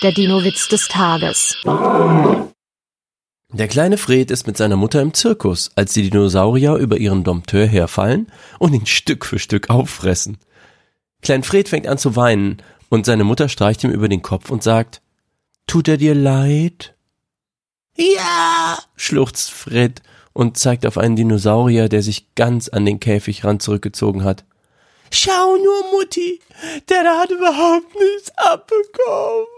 Der Dino-Witz des Tages. Der kleine Fred ist mit seiner Mutter im Zirkus, als die Dinosaurier über ihren Dompteur herfallen und ihn Stück für Stück auffressen. Klein Fred fängt an zu weinen und seine Mutter streicht ihm über den Kopf und sagt, Tut er dir leid? Ja, schluchzt Fred und zeigt auf einen Dinosaurier, der sich ganz an den Käfigrand zurückgezogen hat. Schau nur, Mutti, der hat überhaupt nichts abbekommen.